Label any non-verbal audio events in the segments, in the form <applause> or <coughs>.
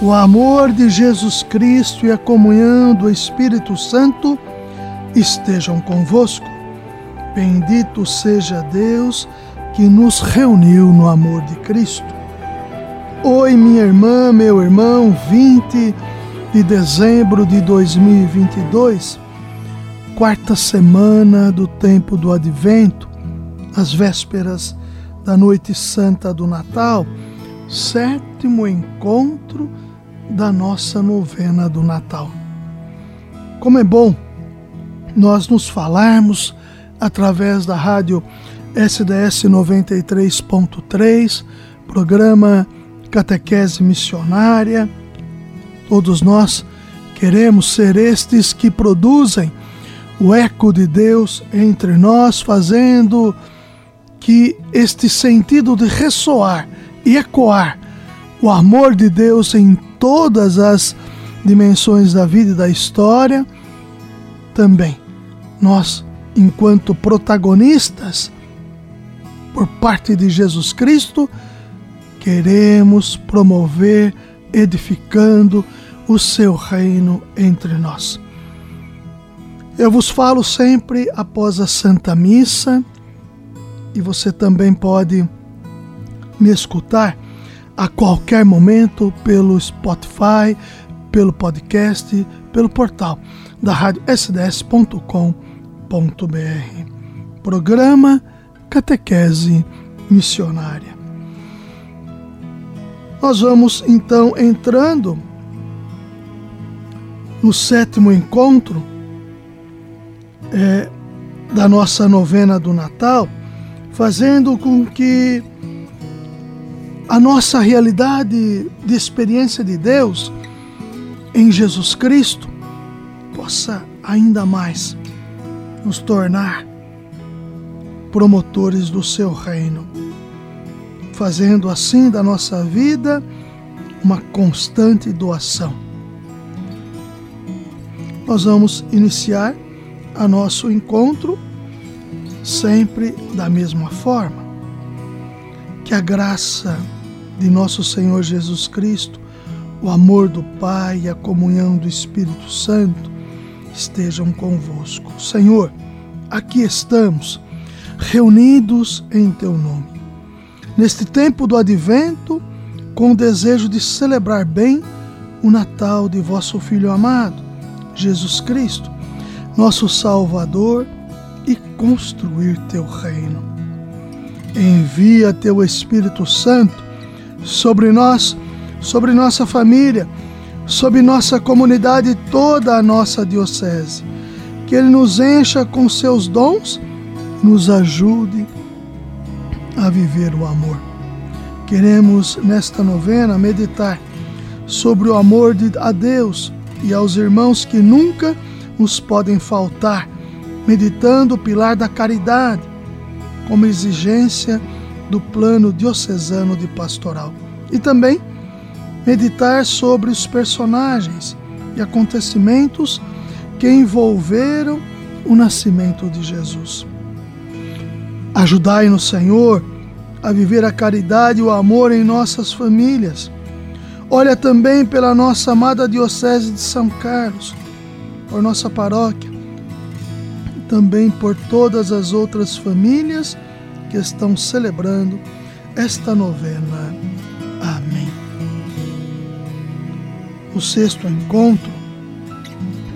o amor de Jesus Cristo e a comunhão do Espírito Santo estejam convosco. Bendito seja Deus que nos reuniu no amor de Cristo. Oi, minha irmã, meu irmão, 20 de dezembro de 2022, quarta semana do tempo do Advento, as vésperas da Noite Santa do Natal, sétimo encontro da nossa novena do Natal. Como é bom nós nos falarmos através da rádio SDS 93.3, programa Catequese Missionária. Todos nós queremos ser estes que produzem o eco de Deus entre nós, fazendo que este sentido de ressoar e ecoar o amor de Deus em todas as dimensões da vida e da história, também nós, enquanto protagonistas, por parte de Jesus Cristo, queremos promover, edificando o seu reino entre nós. Eu vos falo sempre após a Santa Missa e você também pode me escutar a qualquer momento pelo Spotify, pelo podcast, pelo portal da rádio sds.com.br. Programa Catequese Missionária. Nós vamos então entrando no sétimo encontro é, da nossa novena do Natal, fazendo com que a nossa realidade de experiência de Deus em Jesus Cristo possa ainda mais nos tornar promotores do seu reino, fazendo assim da nossa vida uma constante doação. Nós vamos iniciar a nosso encontro sempre da mesma forma. Que a graça de nosso Senhor Jesus Cristo, o amor do Pai e a comunhão do Espírito Santo estejam convosco. Senhor, aqui estamos, reunidos em Teu nome. Neste tempo do advento, com o desejo de celebrar bem o Natal de vosso Filho amado, Jesus Cristo, nosso Salvador, e construir Teu reino. Envia Teu Espírito Santo sobre nós, sobre nossa família, sobre nossa comunidade e toda a nossa diocese. Que Ele nos encha com seus dons, nos ajude a viver o amor. Queremos nesta novena meditar sobre o amor de, a Deus e aos irmãos que nunca nos podem faltar, meditando o pilar da caridade como exigência do plano diocesano de pastoral. E também meditar sobre os personagens e acontecimentos que envolveram o nascimento de Jesus. Ajudai-nos, Senhor, a viver a caridade e o amor em nossas famílias. Olha também pela nossa amada Diocese de São Carlos, por nossa paróquia, também por todas as outras famílias que estão celebrando esta novena. Amém. No sexto encontro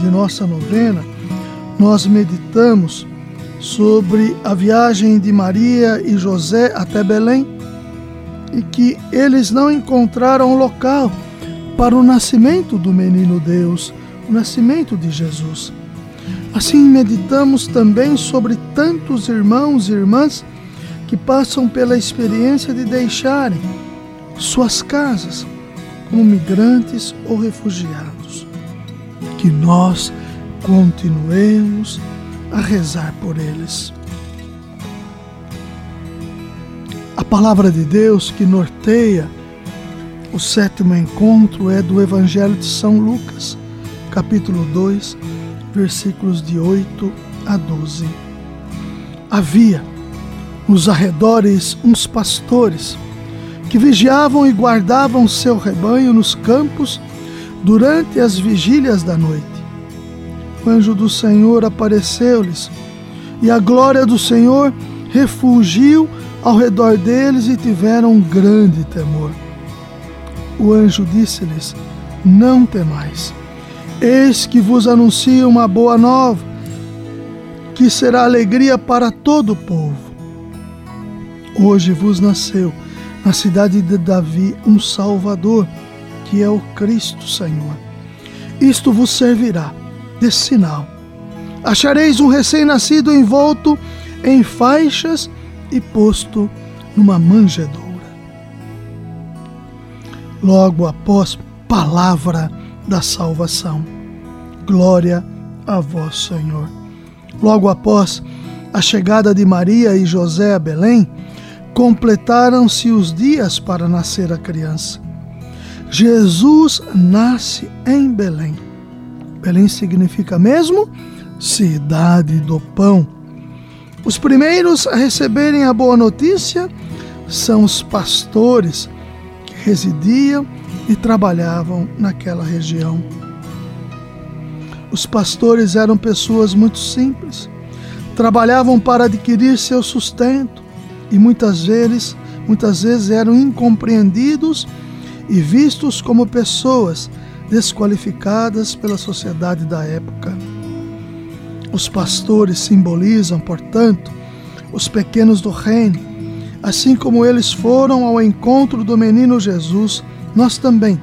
de nossa novena, nós meditamos sobre a viagem de Maria e José até Belém e que eles não encontraram local para o nascimento do menino Deus, o nascimento de Jesus. Assim, meditamos também sobre tantos irmãos e irmãs que passam pela experiência de deixarem suas casas como migrantes ou refugiados. que nós continuemos a rezar por eles. A palavra de Deus que norteia o sétimo encontro é do Evangelho de São Lucas, capítulo 2, versículos de 8 a 12. Havia nos arredores uns pastores que vigiavam e guardavam seu rebanho nos campos durante as vigílias da noite. O anjo do Senhor apareceu-lhes e a glória do Senhor refugiu ao redor deles e tiveram um grande temor. O anjo disse-lhes: Não temais. Eis que vos anuncio uma boa nova, que será alegria para todo o povo. Hoje vos nasceu na cidade de Davi um Salvador, que é o Cristo Senhor. Isto vos servirá de sinal. Achareis um recém-nascido envolto em faixas e posto numa manjedoura. Logo após, palavra da salvação. Glória a vós, Senhor. Logo após a chegada de Maria e José a Belém, completaram-se os dias para nascer a criança. Jesus nasce em Belém. Belém significa mesmo cidade do pão. Os primeiros a receberem a boa notícia são os pastores que residiam e trabalhavam naquela região. Os pastores eram pessoas muito simples, trabalhavam para adquirir seu sustento e muitas vezes, muitas vezes eram incompreendidos e vistos como pessoas desqualificadas pela sociedade da época. Os pastores simbolizam, portanto, os pequenos do reino. Assim como eles foram ao encontro do menino Jesus, nós também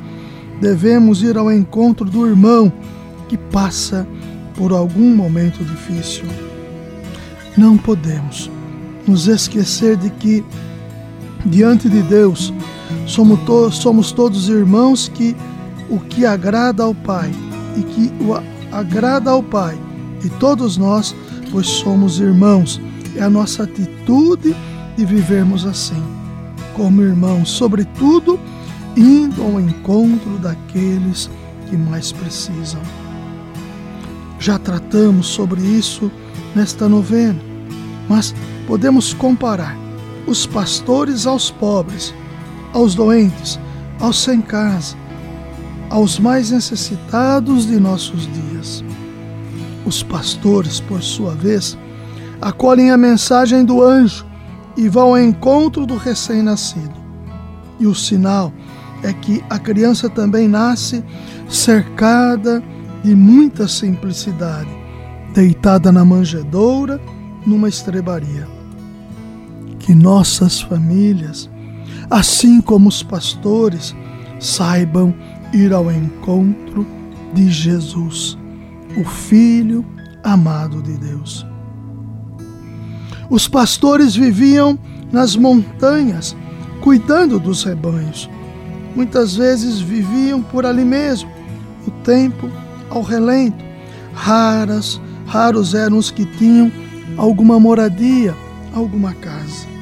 devemos ir ao encontro do irmão que passa por algum momento difícil. Não podemos nos esquecer de que, diante de Deus, somos, to somos todos irmãos que o que agrada ao Pai e que o agrada ao Pai e todos nós, pois somos irmãos. É a nossa atitude de vivermos assim, como irmãos, sobretudo indo ao encontro daqueles que mais precisam. Já tratamos sobre isso nesta novena, mas podemos comparar os pastores aos pobres, aos doentes, aos sem casa, aos mais necessitados de nossos dias. Os pastores, por sua vez, acolhem a mensagem do anjo e vão ao encontro do recém-nascido. E o sinal é que a criança também nasce cercada de muita simplicidade, deitada na manjedoura, numa estrebaria. Que nossas famílias, assim como os pastores, saibam ir ao encontro de Jesus, o Filho amado de Deus. Os pastores viviam nas montanhas, cuidando dos rebanhos. Muitas vezes viviam por ali mesmo, o tempo ao relento. Raras, raros eram os que tinham alguma moradia, alguma casa.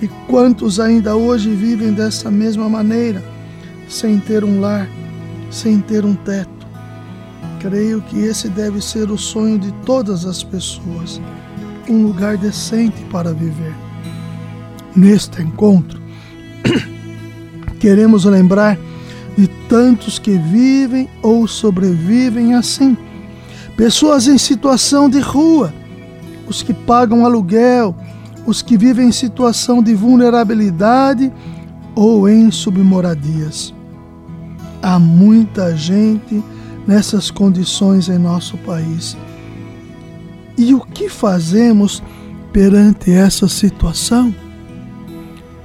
E quantos ainda hoje vivem dessa mesma maneira, sem ter um lar, sem ter um teto? Creio que esse deve ser o sonho de todas as pessoas, um lugar decente para viver. Neste encontro, <coughs> queremos lembrar de tantos que vivem ou sobrevivem assim. Pessoas em situação de rua, os que pagam aluguel, os que vivem em situação de vulnerabilidade ou em submoradias. Há muita gente nessas condições em nosso país. E o que fazemos perante essa situação?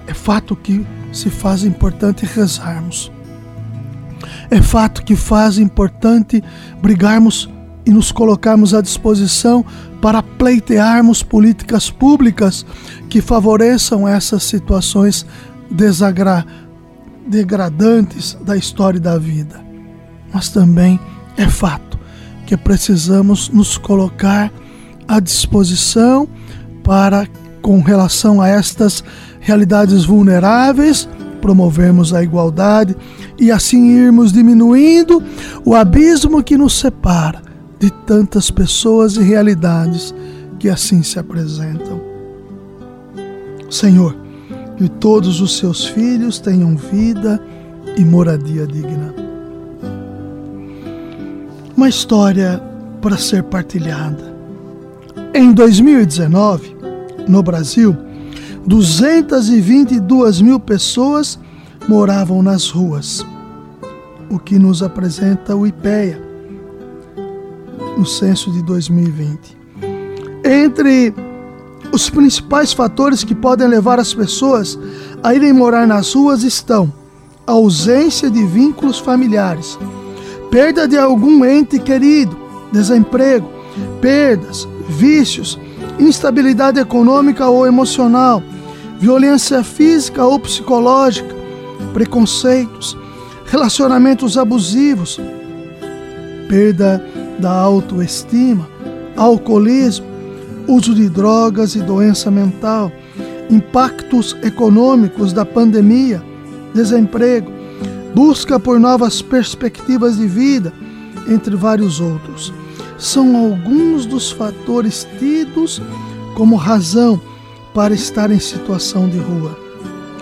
É fato que se faz importante rezarmos. É fato que faz importante brigarmos e nos colocarmos à disposição para pleitearmos políticas públicas que favoreçam essas situações desagra degradantes da história da vida. Mas também É fato que precisamos nos colocar à disposição para, com relação a estas realidades vulneráveis, promovermos a igualdade e assim irmos diminuindo o abismo que nos separa de tantas pessoas e realidades que assim se apresentam. Senhor, que todos os seus filhos tenham vida e moradia digna. Uma história para ser partilhada. Em 2019, no Brasil, 222 mil pessoas moravam nas ruas, o que nos apresenta o IPEA no censo de 2020. Entre os principais fatores que podem levar as pessoas a irem morar nas ruas estão a ausência de vínculos familiares, perda de algum ente querido, desemprego, perdas, vícios, instabilidade econômica ou emocional, violência física ou psicológica, preconceitos, relacionamentos abusivos, perda da autoestima, alcoolismo, uso de drogas e doença mental, impactos econômicos da pandemia, desemprego, busca por novas perspectivas de vida, entre vários outros. São alguns dos fatores tidos como razão para estar em situação de rua.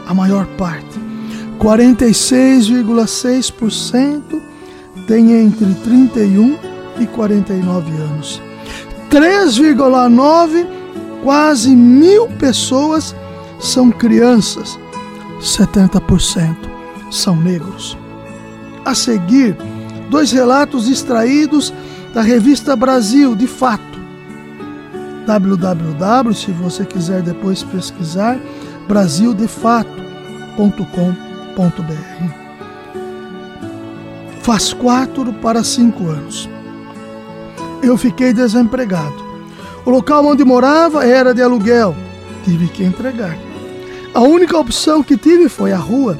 A maior parte, 46,6%, tem entre 31 e 49 anos. 3,9 quase mil pessoas são crianças, 70% são negros. A seguir, dois relatos extraídos da revista Brasil, de fato. www, se você quiser depois pesquisar, brasildefato.com.br. Faz quatro para cinco anos. Eu fiquei desempregado. O local onde morava era de aluguel. Tive que entregar. A única opção que tive foi a rua.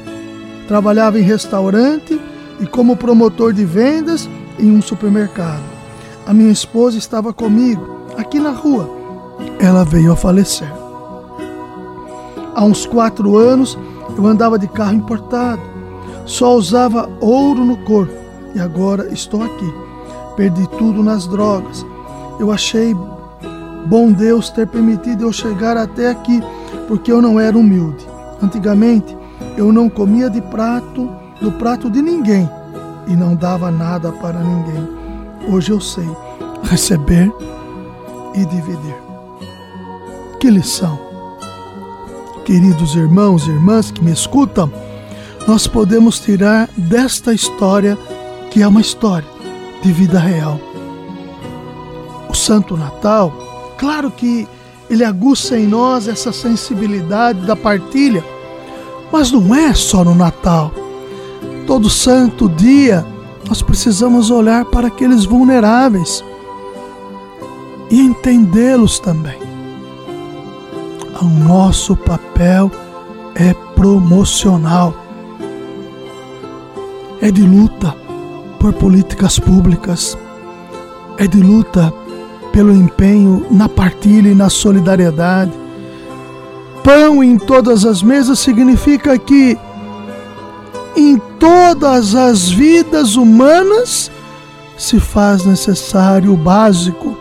Trabalhava em restaurante e como promotor de vendas em um supermercado. A minha esposa estava comigo, aqui na rua. Ela veio a falecer. Há uns quatro anos eu andava de carro importado. Só usava ouro no corpo e agora estou aqui. Perdi tudo nas drogas. Eu achei bom Deus ter permitido eu chegar até aqui, porque eu não era humilde. Antigamente eu não comia de prato, do prato de ninguém e não dava nada para ninguém. Hoje eu sei receber e dividir. Que lição! Queridos irmãos e irmãs que me escutam, nós podemos tirar desta história, que é uma história de vida real. O Santo Natal, claro que ele aguça em nós essa sensibilidade da partilha, mas não é só no Natal todo santo dia, nós precisamos olhar para aqueles vulneráveis e entendê-los também. O nosso papel é promocional, é de luta por políticas públicas, é de luta pelo empenho na partilha e na solidariedade. Pão em todas as mesas significa que em todas as vidas humanas se faz necessário o básico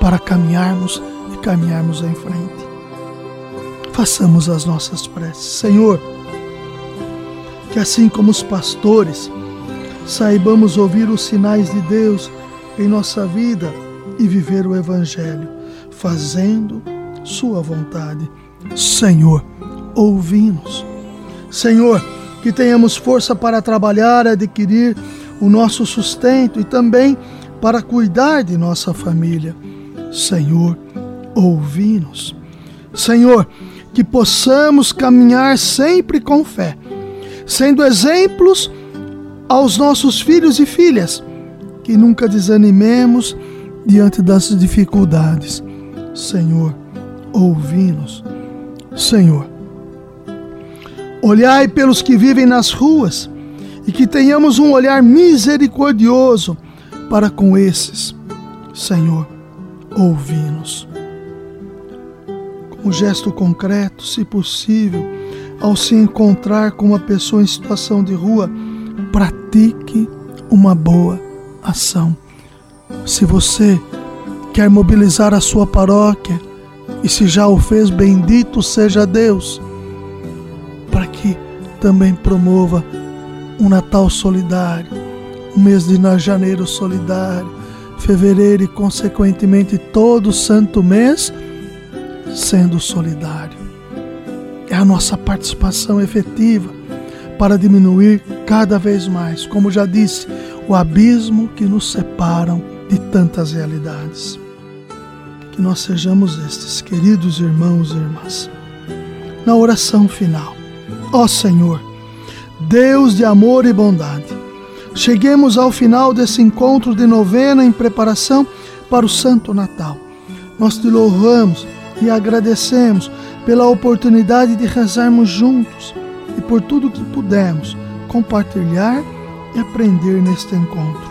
para caminharmos e caminharmos em frente. Façamos as nossas preces. Senhor, que assim como os pastores, saibamos ouvir os sinais de Deus em nossa vida e viver o Evangelho, fazendo Sua vontade. Senhor, ouvi-nos. Senhor, que tenhamos força para trabalhar, adquirir o nosso sustento e também para cuidar de nossa família. Senhor, ouvi-nos. Senhor, que possamos caminhar sempre com fé, sendo exemplos aos nossos filhos e filhas, que nunca desanimemos diante das dificuldades. Senhor, ouvi-nos. Senhor, Olhai pelos que vivem nas ruas e que tenhamos um olhar misericordioso para com esses. Senhor, ouvi-nos. Com um gesto concreto, se possível, ao se encontrar com uma pessoa em situação de rua, pratique uma boa ação. Se você quer mobilizar a sua paróquia, e se já o fez, bendito seja Deus, para que também promova um Natal solidário, um mês de janeiro solidário, fevereiro e, consequentemente, todo santo mês sendo solidário. É a nossa participação efetiva para diminuir cada vez mais, como já disse, o abismo que nos separam de tantas realidades. Que nós sejamos estes, queridos irmãos e irmãs. Na oração final, ó Senhor, Deus de amor e bondade, cheguemos ao final desse encontro de novena em preparação para o Santo Natal. Nós te louvamos e agradecemos pela oportunidade de rezarmos juntos e por tudo que pudemos compartilhar e aprender neste encontro.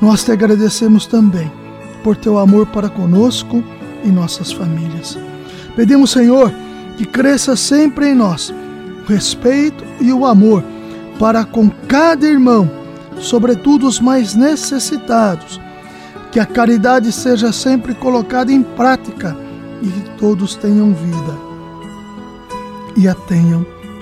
Nós te agradecemos também por teu amor para conosco e nossas famílias. Pedimos, Senhor, que cresça sempre em nós o respeito e o amor para com cada irmão, sobretudo os mais necessitados. Que a caridade seja sempre colocada em prática e que todos tenham vida e a tenham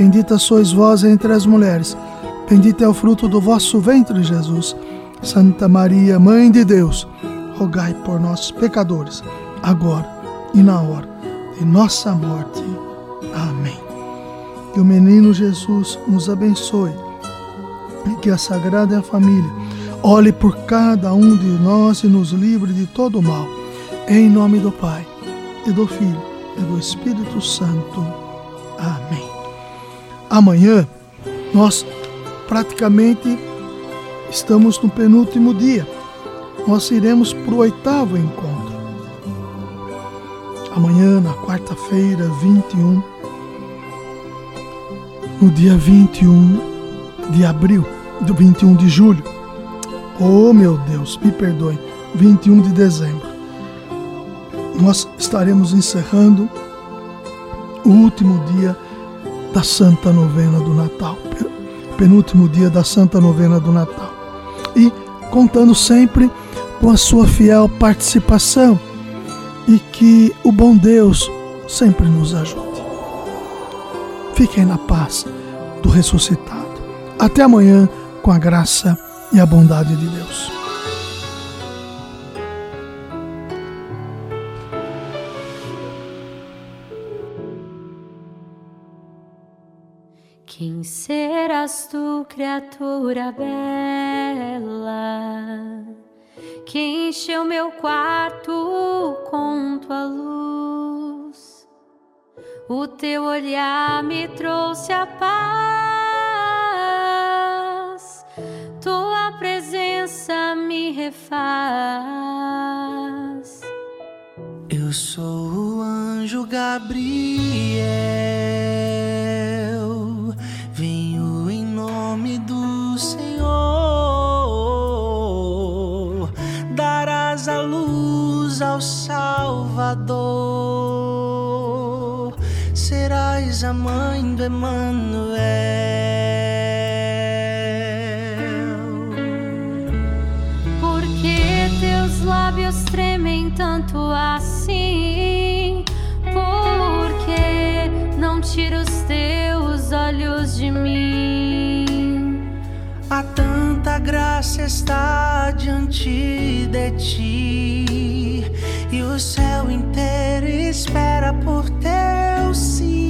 Bendita sois vós entre as mulheres. Bendito é o fruto do vosso ventre, Jesus. Santa Maria, Mãe de Deus, rogai por nós, pecadores, agora e na hora de nossa morte. Amém. Que o menino Jesus nos abençoe e que a Sagrada Família olhe por cada um de nós e nos livre de todo mal. Em nome do Pai, e do Filho, e do Espírito Santo. Amém. Amanhã nós praticamente estamos no penúltimo dia. Nós iremos para o oitavo encontro. Amanhã, na quarta-feira, 21, no dia 21 de abril, do 21 de julho. Oh meu Deus, me perdoe, 21 de dezembro. Nós estaremos encerrando o último dia da Santa Novena do Natal, penúltimo dia da Santa Novena do Natal. E contando sempre com a sua fiel participação e que o bom Deus sempre nos ajude. Fiquem na paz do ressuscitado. Até amanhã, com a graça e a bondade de Deus. Quem serás tu, criatura bela, que encheu meu quarto com tua luz? O teu olhar me trouxe a paz, tua presença me refaz. Eu sou o anjo Gabriel a mãe do Emmanuel. Porque teus lábios tremem tanto assim? Porque não tira os teus olhos de mim? A tanta graça está diante de ti e o céu inteiro espera por teu sim.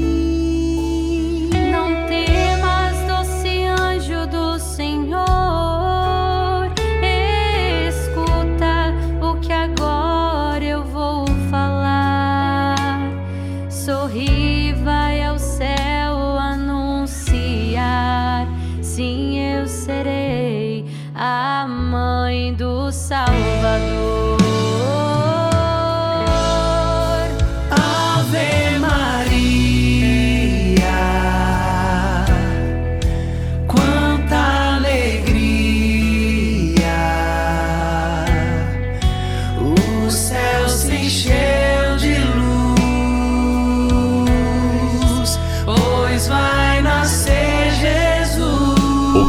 Do